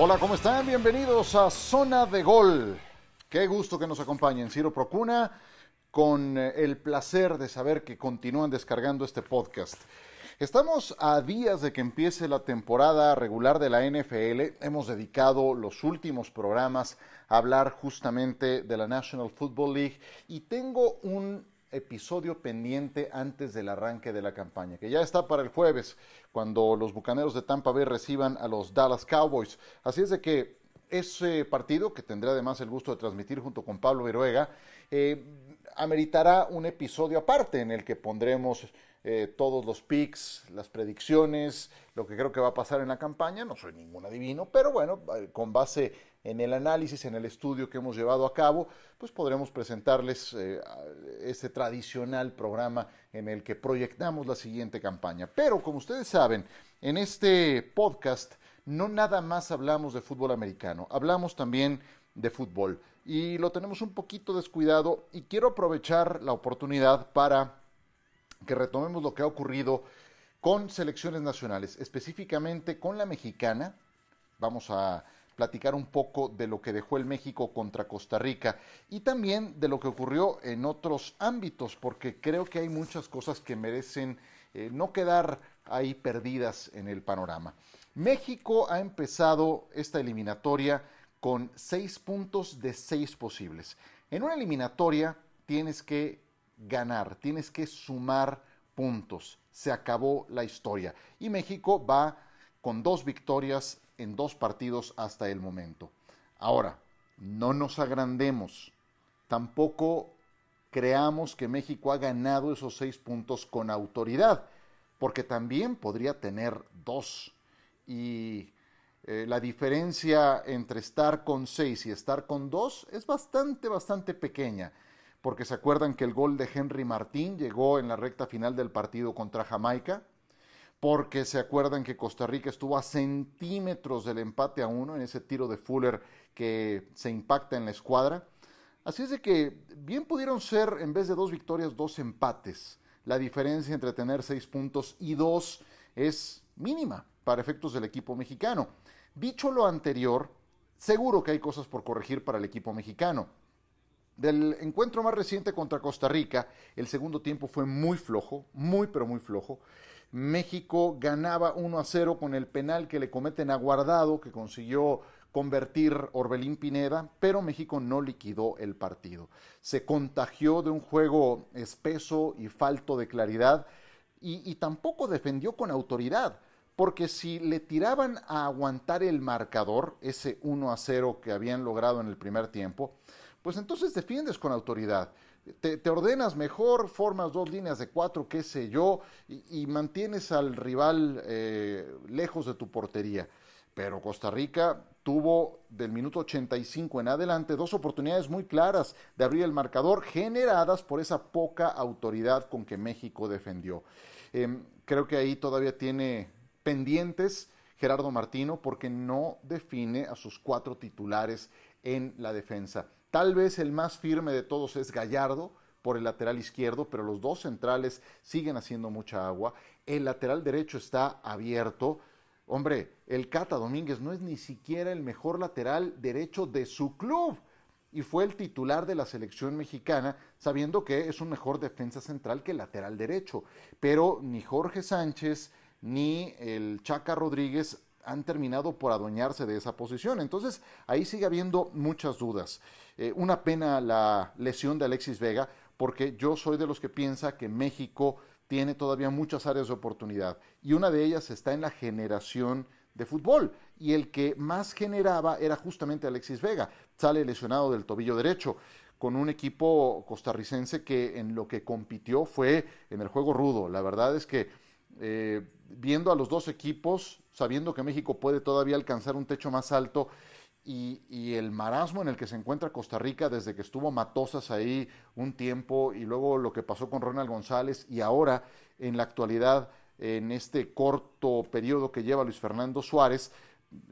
Hola, ¿cómo están? Bienvenidos a Zona de Gol. Qué gusto que nos acompañen. Ciro Procuna, con eh, el placer de saber que continúan descargando este podcast. Estamos a días de que empiece la temporada regular de la NFL. Hemos dedicado los últimos programas a hablar justamente de la National Football League y tengo un episodio pendiente antes del arranque de la campaña, que ya está para el jueves, cuando los Bucaneros de Tampa Bay reciban a los Dallas Cowboys. Así es de que ese partido, que tendré además el gusto de transmitir junto con Pablo Viruega, eh, ameritará un episodio aparte en el que pondremos eh, todos los picks, las predicciones, lo que creo que va a pasar en la campaña. No soy ningún adivino, pero bueno, eh, con base en el análisis, en el estudio que hemos llevado a cabo, pues podremos presentarles eh, este tradicional programa en el que proyectamos la siguiente campaña. Pero como ustedes saben, en este podcast no nada más hablamos de fútbol americano, hablamos también de fútbol y lo tenemos un poquito descuidado y quiero aprovechar la oportunidad para que retomemos lo que ha ocurrido con selecciones nacionales, específicamente con la mexicana. Vamos a platicar un poco de lo que dejó el México contra Costa Rica y también de lo que ocurrió en otros ámbitos, porque creo que hay muchas cosas que merecen eh, no quedar ahí perdidas en el panorama. México ha empezado esta eliminatoria con seis puntos de seis posibles. En una eliminatoria tienes que ganar, tienes que sumar puntos. Se acabó la historia. Y México va con dos victorias en dos partidos hasta el momento. Ahora, no nos agrandemos. Tampoco creamos que México ha ganado esos seis puntos con autoridad, porque también podría tener dos. Y eh, la diferencia entre estar con seis y estar con dos es bastante, bastante pequeña porque se acuerdan que el gol de Henry Martín llegó en la recta final del partido contra Jamaica, porque se acuerdan que Costa Rica estuvo a centímetros del empate a uno en ese tiro de Fuller que se impacta en la escuadra. Así es de que bien pudieron ser, en vez de dos victorias, dos empates. La diferencia entre tener seis puntos y dos es mínima para efectos del equipo mexicano. Dicho lo anterior, seguro que hay cosas por corregir para el equipo mexicano. Del encuentro más reciente contra Costa Rica, el segundo tiempo fue muy flojo, muy pero muy flojo. México ganaba 1 a 0 con el penal que le cometen a Guardado, que consiguió convertir Orbelín Pineda, pero México no liquidó el partido. Se contagió de un juego espeso y falto de claridad y, y tampoco defendió con autoridad porque si le tiraban a aguantar el marcador, ese 1 a 0 que habían logrado en el primer tiempo, pues entonces defiendes con autoridad. Te, ordenas mejor, formas dos líneas de cuatro, qué sé yo, y, mantienes al rival eh, lejos de tu portería. Pero Costa Rica tuvo del minuto 85 en adelante dos oportunidades muy claras de abrir el marcador, generadas por esa poca autoridad con que México defendió. Em, creo que ahí todavía tiene pendientes Gerardo Martino porque no define a sus cuatro titulares en la defensa. Tal vez el más firme de todos es Gallardo por el lateral izquierdo, pero los dos centrales siguen haciendo mucha agua. El lateral derecho está abierto. Hombre, el Cata Domínguez no es ni siquiera el mejor lateral derecho de su club y fue el titular de la selección mexicana, sabiendo que es un mejor defensa central que el lateral derecho. Pero ni Jorge Sánchez ni el Chaca Rodríguez han terminado por adueñarse de esa posición. Entonces, ahí sigue habiendo muchas dudas. Eh, una pena la lesión de Alexis Vega, porque yo soy de los que piensa que México tiene todavía muchas áreas de oportunidad y una de ellas está en la generación de fútbol y el que más generaba era justamente Alexis Vega. Sale lesionado del tobillo derecho con un equipo costarricense que en lo que compitió fue en el juego rudo. La verdad es que eh, viendo a los dos equipos, sabiendo que México puede todavía alcanzar un techo más alto y, el marasmo en el que se encuentra Costa Rica desde que estuvo Matosas ahí un tiempo y luego lo que pasó con Ronald González y ahora en la actualidad en este corto periodo que lleva Luis Fernando Suárez,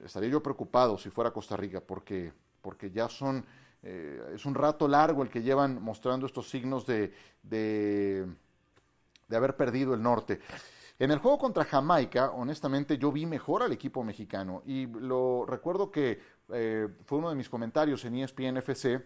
estaría yo preocupado si fuera Costa Rica, porque, porque ya son, eh, es un rato largo el que llevan mostrando estos signos de, de, haber perdido el norte. En el juego contra Jamaica, honestamente, yo vi mejor al equipo mexicano y lo recuerdo que eh, fue uno de mis comentarios en ESPN FC.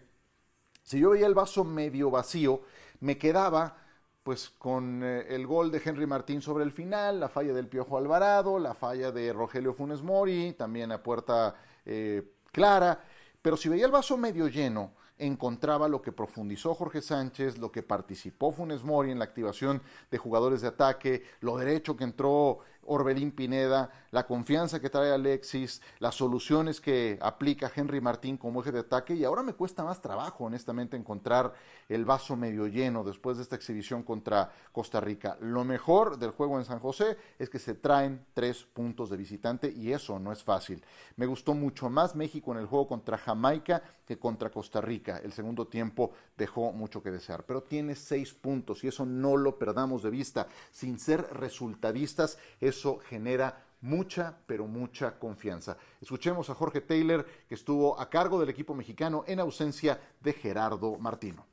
Si yo veía el vaso medio vacío, me quedaba pues con eh, el gol de Henry Martín sobre el final, la falla del Piojo Alvarado, la falla de Rogelio Funes Mori, también a puerta eh, clara, pero si veía el vaso medio lleno, encontraba lo que profundizó Jorge Sánchez, lo que participó Funes Mori en la activación de jugadores de ataque, lo derecho que entró Orbelín Pineda, la confianza que trae Alexis, las soluciones que aplica Henry Martín como eje de ataque y ahora me cuesta más trabajo honestamente encontrar el vaso medio lleno después de esta exhibición contra Costa Rica. Lo mejor del juego en San José es que se traen tres puntos de visitante y eso no es fácil. Me gustó mucho más México en el juego contra Jamaica contra Costa Rica. El segundo tiempo dejó mucho que desear, pero tiene seis puntos y eso no lo perdamos de vista. Sin ser resultadistas, eso genera mucha, pero mucha confianza. Escuchemos a Jorge Taylor, que estuvo a cargo del equipo mexicano en ausencia de Gerardo Martino.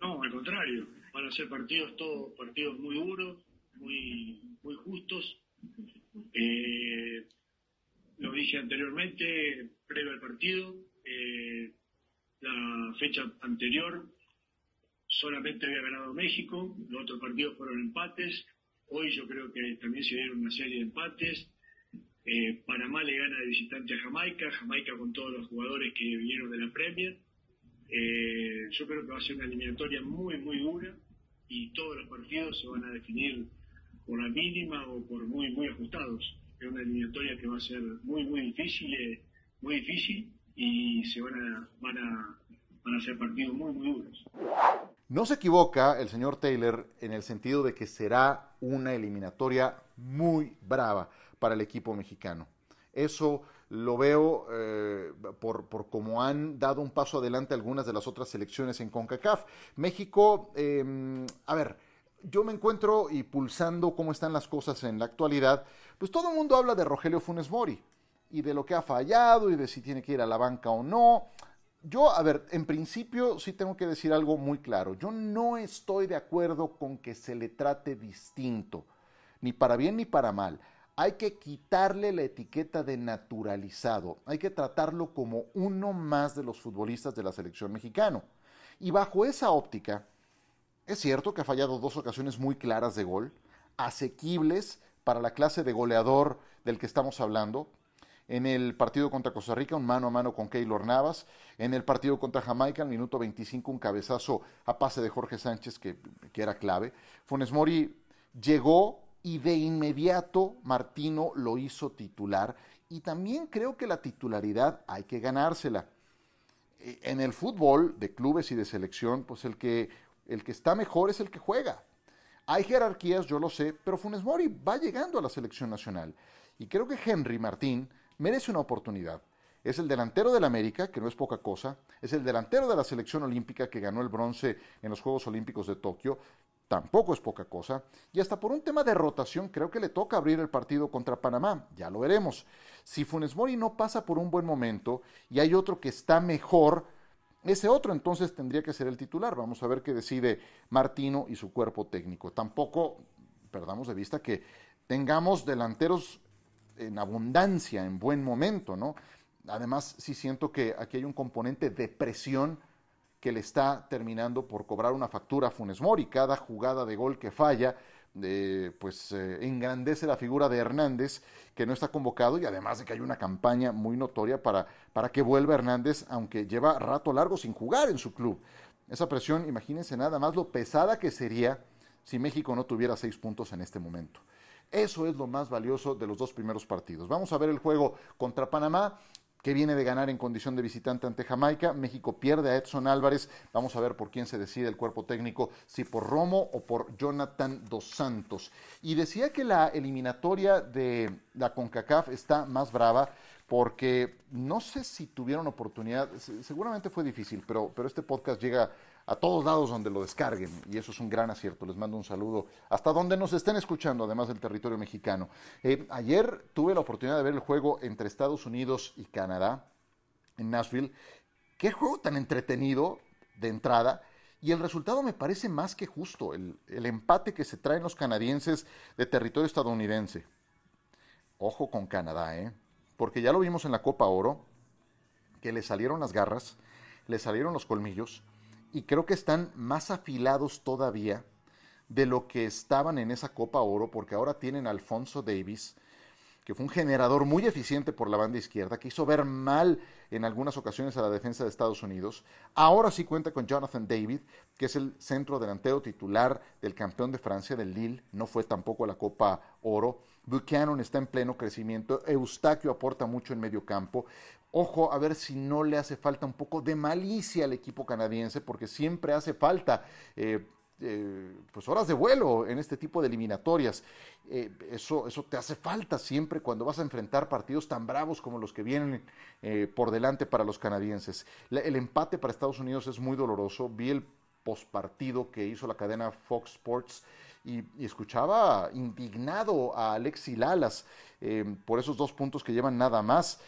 No, al contrario, van a ser partidos todos partidos muy duros, muy, muy justos. Eh, lo dije anteriormente, previo al partido, eh, la fecha anterior solamente había ganado México, los otros partidos fueron empates, Hoy yo creo que también se dieron una serie de empates. Eh, Panamá le gana de visitante a Jamaica, Jamaica con todos los jugadores que vinieron de la Premier. Eh, yo creo que va a ser una eliminatoria muy, muy dura y todos los partidos se van a definir por la mínima o por muy, muy ajustados. Es una eliminatoria que va a ser muy, muy difícil, eh, muy difícil y se van a, van partidos muy, duros. No se equivoca el señor Taylor en el sentido de que será una eliminatoria muy brava para el equipo mexicano. Eso lo veo eh, por, por cómo han dado un paso adelante algunas de las otras selecciones en CONCACAF. México, em, a ver, yo me encuentro y pulsando cómo están las cosas en la actualidad, pues todo el mundo habla de Rogelio Funes Mori y de lo que ha fallado y de si tiene que ir a la banca o no. Yo, a ver, en principio sí tengo que decir algo muy claro. Yo no estoy de acuerdo con que se le trate distinto, ni para bien ni para mal. Hay que quitarle la etiqueta de naturalizado. Hay que tratarlo como uno más de los futbolistas de la selección mexicana. Y bajo esa óptica, es cierto que ha fallado dos ocasiones muy claras de gol, asequibles para la clase de goleador del que estamos hablando, en el partido contra Costa Rica, un mano a mano con Keylor Navas, en el partido contra Jamaica, al minuto 25, un cabezazo a pase de Jorge Sánchez que, que era clave. Funes Mori llegó y de inmediato Martino lo hizo titular y también creo que la titularidad hay que ganársela. E, en el fútbol de clubes y de selección, pues el que, el que está mejor es el que juega. Hay jerarquías, yo lo sé, pero Funes Mori va llegando a la selección nacional. Y creo que Henry Martín merece una oportunidad. Es el delantero del América, que no es poca cosa, es el delantero de la selección olímpica que ganó el bronce en los Juegos Olímpicos de Tokio, tampoco es poca cosa, y hasta por un tema de rotación creo que le toca abrir el partido contra Panamá, ya lo veremos. Si Funes Mori no pasa por un buen momento y hay otro que está mejor, ese otro entonces tendría que ser el titular. Vamos a ver qué decide Martino y su cuerpo técnico. Tampoco perdamos de vista que tengamos delanteros en abundancia, en buen momento, ¿no? Además, sí siento que aquí hay un componente de presión que le está terminando por cobrar una factura a Funes Mori. Cada jugada de gol que falla, eh, pues eh, engrandece la figura de Hernández, que no está convocado, y además de que hay una campaña muy notoria para, para que vuelva Hernández, aunque lleva rato largo sin jugar en su club. Esa presión, imagínense nada más lo pesada que sería si México no tuviera seis puntos en este momento. Eso es lo más valioso de los dos primeros partidos. Vamos a ver el juego contra Panamá que viene de ganar en condición de visitante ante Jamaica. México pierde a Edson Álvarez. Vamos a ver por quién se decide el cuerpo técnico, si por Romo o por Jonathan Dos Santos. Y decía que la eliminatoria de la CONCACAF está más brava porque no sé si tuvieron oportunidad, seguramente fue difícil, pero, pero este podcast llega a todos lados donde lo descarguen y eso es un gran acierto. Les mando un saludo hasta donde nos estén escuchando, además del territorio mexicano. Eh, ayer tuve la oportunidad de ver el juego entre Estados Unidos y Canadá en Nashville. Qué juego tan entretenido de entrada. Y el resultado me parece más que justo, el, el empate que se traen los canadienses de territorio estadounidense. Ojo con Canadá, ¿eh? porque ya lo vimos en la Copa Oro, que le salieron las garras, le salieron los colmillos, y creo que están más afilados todavía de lo que estaban en esa Copa Oro, porque ahora tienen Alfonso Davis, que fue un generador muy eficiente por la banda izquierda, que hizo ver mal en algunas ocasiones a la defensa de Estados Unidos. Ahora sí cuenta con Jonathan David, que es el centro delantero titular del campeón de Francia, del Lille, no fue tampoco a la Copa Oro. Buchanan está en pleno crecimiento, Eustaquio aporta mucho en medio campo. Ojo a ver si no le hace falta un poco de malicia al equipo canadiense, porque siempre hace falta eh, eh, pues horas de vuelo en este tipo de eliminatorias. Eh, eso, eso te hace falta siempre cuando vas a enfrentar partidos tan bravos como los que vienen por delante para los canadienses. el empate para Estados Unidos es muy doloroso. Vi el postpartido que hizo la cadena Fox Sports y, escuchaba indignado a Alexi Lalas por esos dos puntos que llevan nada más,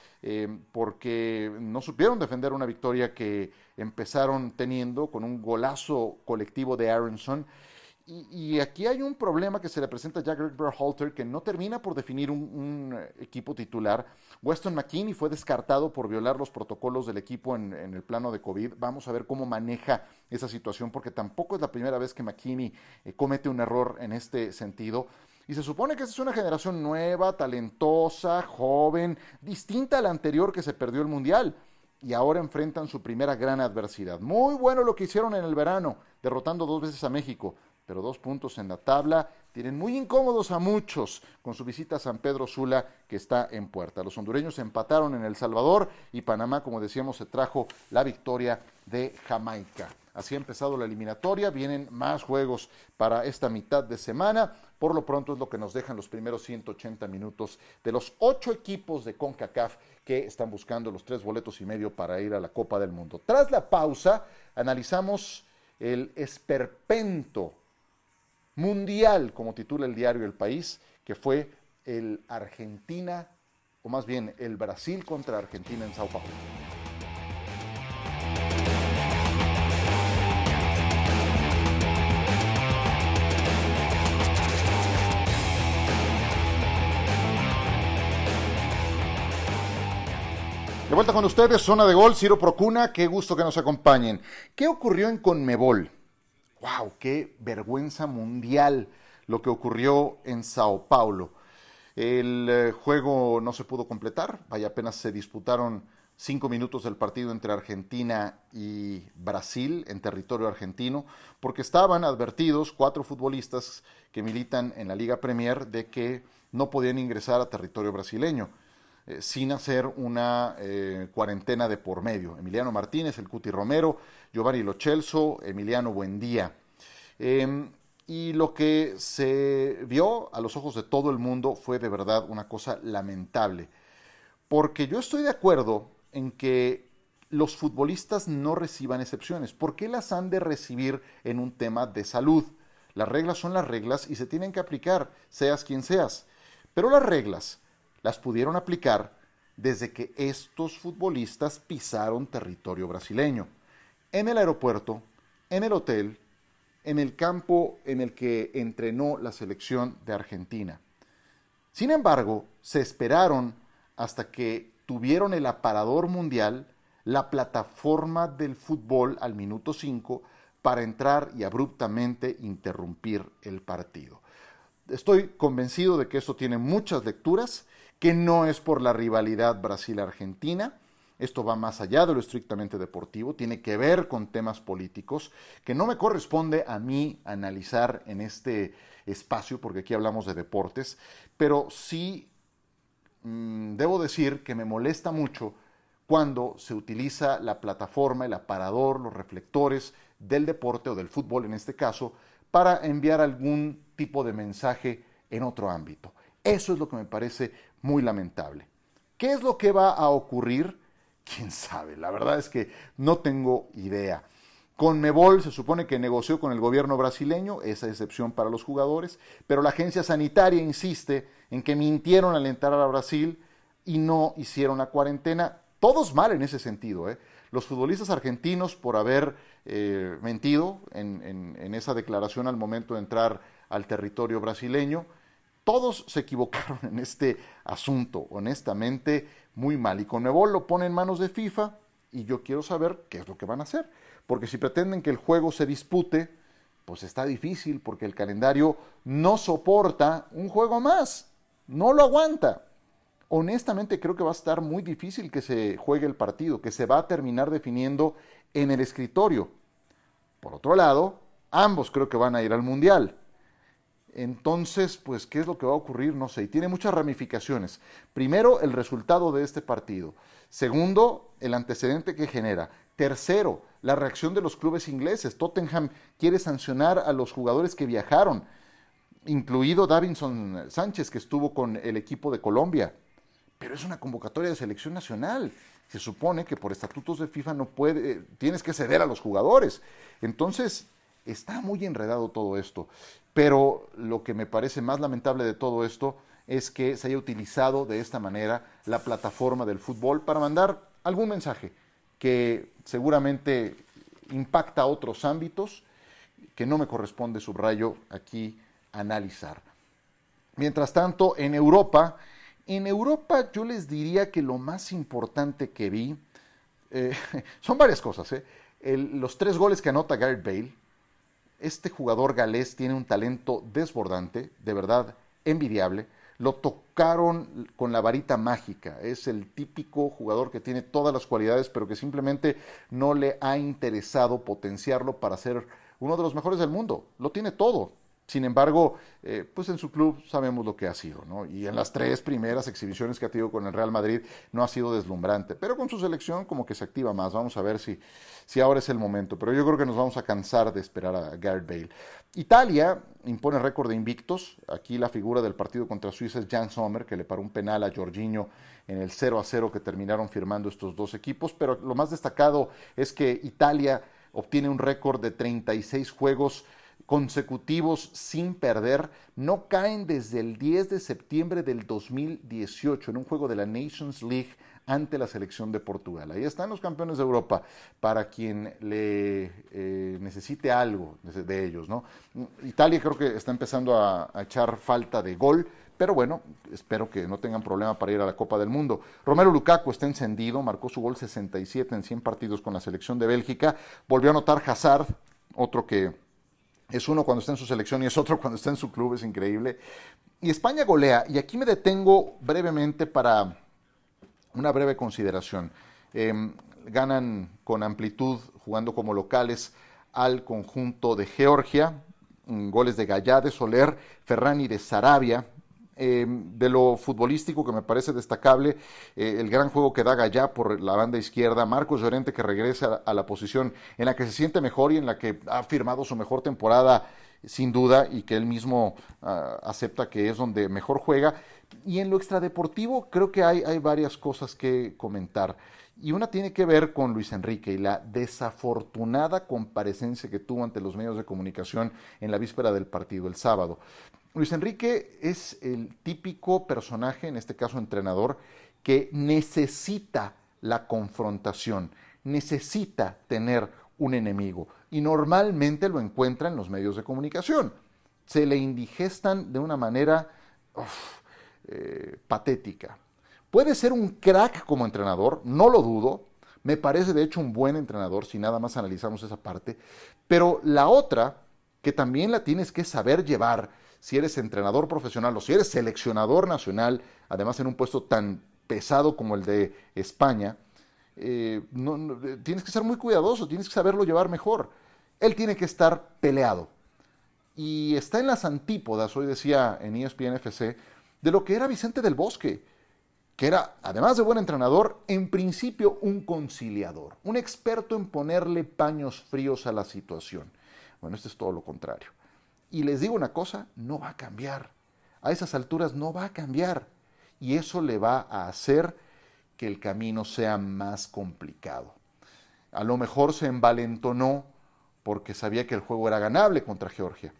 porque no supieron defender una victoria que empezaron teniendo con un golazo colectivo de Aronson. Y, aquí hay un problema que se le presenta a Jack Berhalter que no termina por definir un, equipo titular. Weston McKinney fue descartado por violar los protocolos del equipo en, el plano de COVID. Vamos a ver cómo maneja esa situación porque tampoco es la primera vez que McKinney eh, comete un error en este sentido. Y se supone que esta es una generación nueva, talentosa, joven, distinta a la anterior que se perdió el Mundial y ahora enfrentan su primera gran adversidad. Muy bueno lo que hicieron en el verano, derrotando dos veces a México, pero dos puntos en la tabla tienen muy incómodos a muchos con su visita a San Pedro Sula que está en puerta. Los hondureños empataron en El Salvador y Panamá, como decíamos, se trajo la victoria de Jamaica. Así ha empezado la eliminatoria, vienen más juegos para esta mitad de semana. Por lo pronto es lo que nos dejan los primeros 180 minutos de los ocho equipos de CONCACAF que están buscando los tres boletos y medio para ir a la Copa del Mundo. Tras la pausa, analizamos el esperpento mundial, como titula el diario El País, que fue el Argentina, o más bien el Brasil contra Argentina en Sao Paulo. De vuelta con ustedes, zona de gol, Ciro Procuna, qué gusto que nos acompañen. ¿Qué ocurrió en Conmebol? ¡Wow! ¡Qué vergüenza mundial lo que ocurrió en Sao Paulo! El eh, juego no se pudo completar, vaya, apenas se disputaron cinco minutos del partido entre Argentina y Brasil en territorio argentino, porque estaban advertidos cuatro futbolistas que militan en la Liga Premier de que no podían ingresar a territorio brasileño. Eh, sin hacer una eh, cuarentena de por medio. Emiliano Martínez, el Cuti Romero, Giovanni Lochelso, Emiliano Buendía. Em, y lo que se vio a los ojos de todo el mundo fue de verdad una cosa lamentable. Porque yo estoy de acuerdo en que los futbolistas no reciban excepciones. ¿Por qué las han de recibir en un tema de salud? Las reglas son las reglas y se tienen que aplicar, seas quien seas. Pero las reglas las pudieron aplicar desde que estos futbolistas pisaron territorio brasileño. En el aeropuerto, en el hotel, en el campo en el que entrenó la selección de Argentina. Sin embargo, se esperaron hasta que tuvieron el aparador mundial, la plataforma del fútbol al minuto 5, para entrar y abruptamente interrumpir el partido. Estoy convencido de que esto tiene muchas lecturas que no es por la rivalidad Brasil-Argentina. Esto va más allá de lo estrictamente deportivo, tiene que ver con temas políticos que no me corresponde a mí analizar en este espacio, porque aquí hablamos de deportes, pero sí mm, debo decir que me molesta mucho cuando se utiliza la plataforma, el aparador, los reflectores del deporte o del fútbol en este caso, para enviar algún tipo de mensaje en otro ámbito. Eso es lo que me parece muy lamentable. ¿Qué es lo que va a ocurrir? ¿Quién sabe? La verdad es que no tengo idea. Conmebol se supone que negoció con el gobierno brasileño, esa excepción para los jugadores, pero la agencia sanitaria insiste en que mintieron al entrar a Brasil y no hicieron la cuarentena. Todos mal en ese sentido. ¿eh? Los futbolistas argentinos por haber eh, mentido en, en esa declaración al momento de entrar al territorio brasileño, todos se equivocaron en este asunto, honestamente, muy mal. Y Conmebol lo pone en manos de FIFA y yo quiero saber qué es lo que van a hacer. Porque si pretenden que el juego se dispute, pues está difícil porque el calendario no soporta un juego más. No lo aguanta. Honestamente creo que va a estar muy difícil que se juegue el partido, que se va a terminar definiendo en el escritorio. Por otro lado, ambos creo que van a ir al Mundial. Entonces, pues, ¿qué es lo que va a ocurrir? No sé. Y tiene muchas ramificaciones. Primero, el resultado de este partido. Segundo, el antecedente que genera. Tercero, la reacción de los clubes ingleses. Tottenham quiere sancionar a los jugadores que viajaron, incluido Davinson Sánchez, que estuvo con el equipo de Colombia. Pero es una convocatoria de selección nacional. Se supone que por estatutos de FIFA no puede, tienes que ceder a los jugadores. Entonces, está muy enredado todo esto. Pero lo que me parece más lamentable de todo esto es que se haya utilizado de esta manera la plataforma del fútbol para mandar algún mensaje que seguramente impacta a otros ámbitos que no me corresponde, subrayo, aquí analizar. Mientras tanto, en Europa, en Europa yo les diría que lo más importante que vi eh, son varias cosas. ¿eh? los tres goles que anota Gareth Bale, este jugador galés tiene un talento desbordante, de verdad envidiable. Lo tocaron con la varita mágica. Es el típico jugador que tiene todas las cualidades, pero que simplemente no le ha interesado potenciarlo para ser uno de los mejores del mundo. Lo tiene todo. Sin embargo, eh, pues en su club sabemos lo que ha sido, ¿no? Y en las tres primeras exhibiciones que ha tenido con el Real Madrid no ha sido deslumbrante, pero con su selección como que se activa más. Vamos a ver si, si ahora es el momento. Pero yo creo que nos vamos a cansar de esperar a Gareth Bale. Italia impone récord de invictos. Aquí la figura del partido contra Suiza es Jan Sommer, que le paró un penal a Jorginho en el 0 a 0 que terminaron firmando estos dos equipos. Pero lo más destacado es que Italia obtiene un récord de 36 juegos consecutivos sin perder, no caen desde el 10 de septiembre del 2018 en un juego de la Nations League ante la selección de Portugal. Ahí están los campeones de Europa para quien le eh, necesite algo de ellos. ¿no? Italia creo que está empezando a, echar falta de gol, pero bueno, espero que no tengan problema para ir a la Copa del Mundo. Romero Lukaku está encendido, marcó su gol 67 en 100 partidos con la selección de Bélgica, volvió a anotar Hazard, otro que es uno cuando está en su selección y es otro cuando está en su club, es increíble. Y España golea, y aquí me detengo brevemente para una breve consideración. Em, ganan con amplitud, jugando como locales, al conjunto de Georgia, goles de Gallá, de Soler, Ferrani de Sarabia, Em, de lo futbolístico que me parece destacable, eh, el gran juego que da Gallá por la banda izquierda, Marcos Llorente que regresa a la posición en la que se siente mejor y en la que ha firmado su mejor temporada sin duda y que él mismo ah, acepta que es donde mejor juega. Y en lo extradeportivo creo que hay, hay varias cosas que comentar. Y una tiene que ver con Luis Enrique y la desafortunada comparecencia que tuvo ante los medios de comunicación en la víspera del partido el sábado. Luis Enrique es el típico personaje, en este caso entrenador, que necesita la confrontación, necesita tener un enemigo y normalmente lo encuentra en los medios de comunicación. Se le indigestan de una manera eh, patética. Puede ser un crack como entrenador, no lo dudo, me parece de hecho un buen entrenador si nada más analizamos esa parte, pero la otra, que también la tienes que saber llevar, si eres entrenador profesional o si eres seleccionador nacional, además en un puesto tan pesado como el de España, eh, tienes que ser muy cuidadoso, tienes que saberlo llevar mejor. Él tiene que estar peleado. Y está en las antípodas, hoy decía en ESPN FC, de lo que era Vicente del Bosque, que era, además de buen entrenador, en principio un conciliador, un experto en ponerle paños fríos a la situación. Bueno, esto es todo lo contrario. Y les digo una cosa, no va a cambiar. A esas alturas no va a cambiar. Y eso le va a hacer que el camino sea más complicado. A lo mejor se envalentonó porque sabía que el juego era ganable contra Georgia.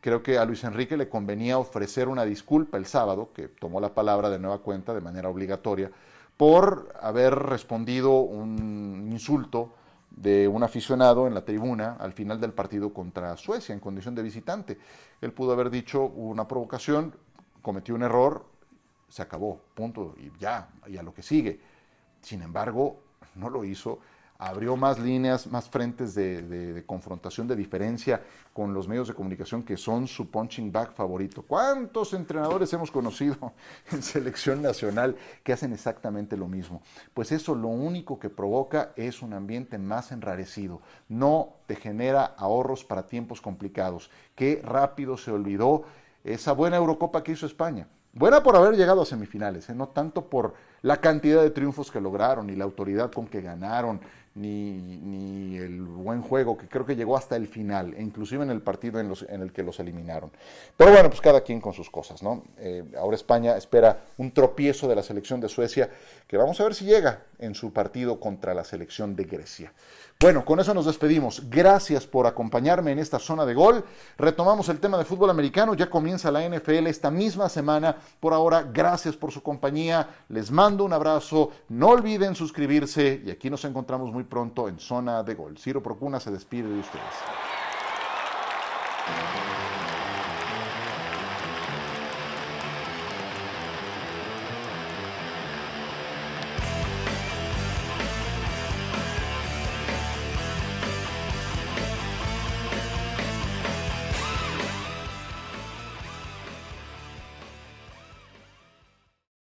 Creo que a Luis Enrique le convenía ofrecer una disculpa el sábado, que tomó la palabra de nueva cuenta de manera obligatoria, por haber respondido un insulto de un aficionado en la tribuna al final del partido contra Suecia en condición de visitante. Él pudo haber dicho una provocación, cometió un error, se acabó, punto, y ya, y a lo que sigue. Sin embargo, no lo hizo abrió más líneas, más frentes de, confrontación, de diferencia con los medios de comunicación que son su punching bag favorito. ¿Cuántos entrenadores hemos conocido en selección nacional que hacen exactamente lo mismo? Pues eso lo único que provoca es un ambiente más enrarecido. No te genera ahorros para tiempos complicados. Qué rápido se olvidó esa buena Eurocopa que hizo España. Buena por haber llegado a semifinales, ¿eh? no tanto por la cantidad de triunfos que lograron y la autoridad con que ganaron, ni, el buen juego, que creo que llegó hasta el final, e inclusive en el partido en, el que los eliminaron. Pero bueno, pues cada quien con sus cosas, ¿no? Eh, ahora España espera un tropiezo de la selección de Suecia, que vamos a ver si llega en su partido contra la selección de Grecia. Bueno, con eso nos despedimos. Gracias por acompañarme en esta zona de gol. Retomamos el tema de fútbol americano. Ya comienza la NFL esta misma semana. Por ahora, gracias por su compañía. Les mando un abrazo. No olviden suscribirse y aquí nos encontramos muy pronto en zona de gol. Ciro Procuna se despide de ustedes.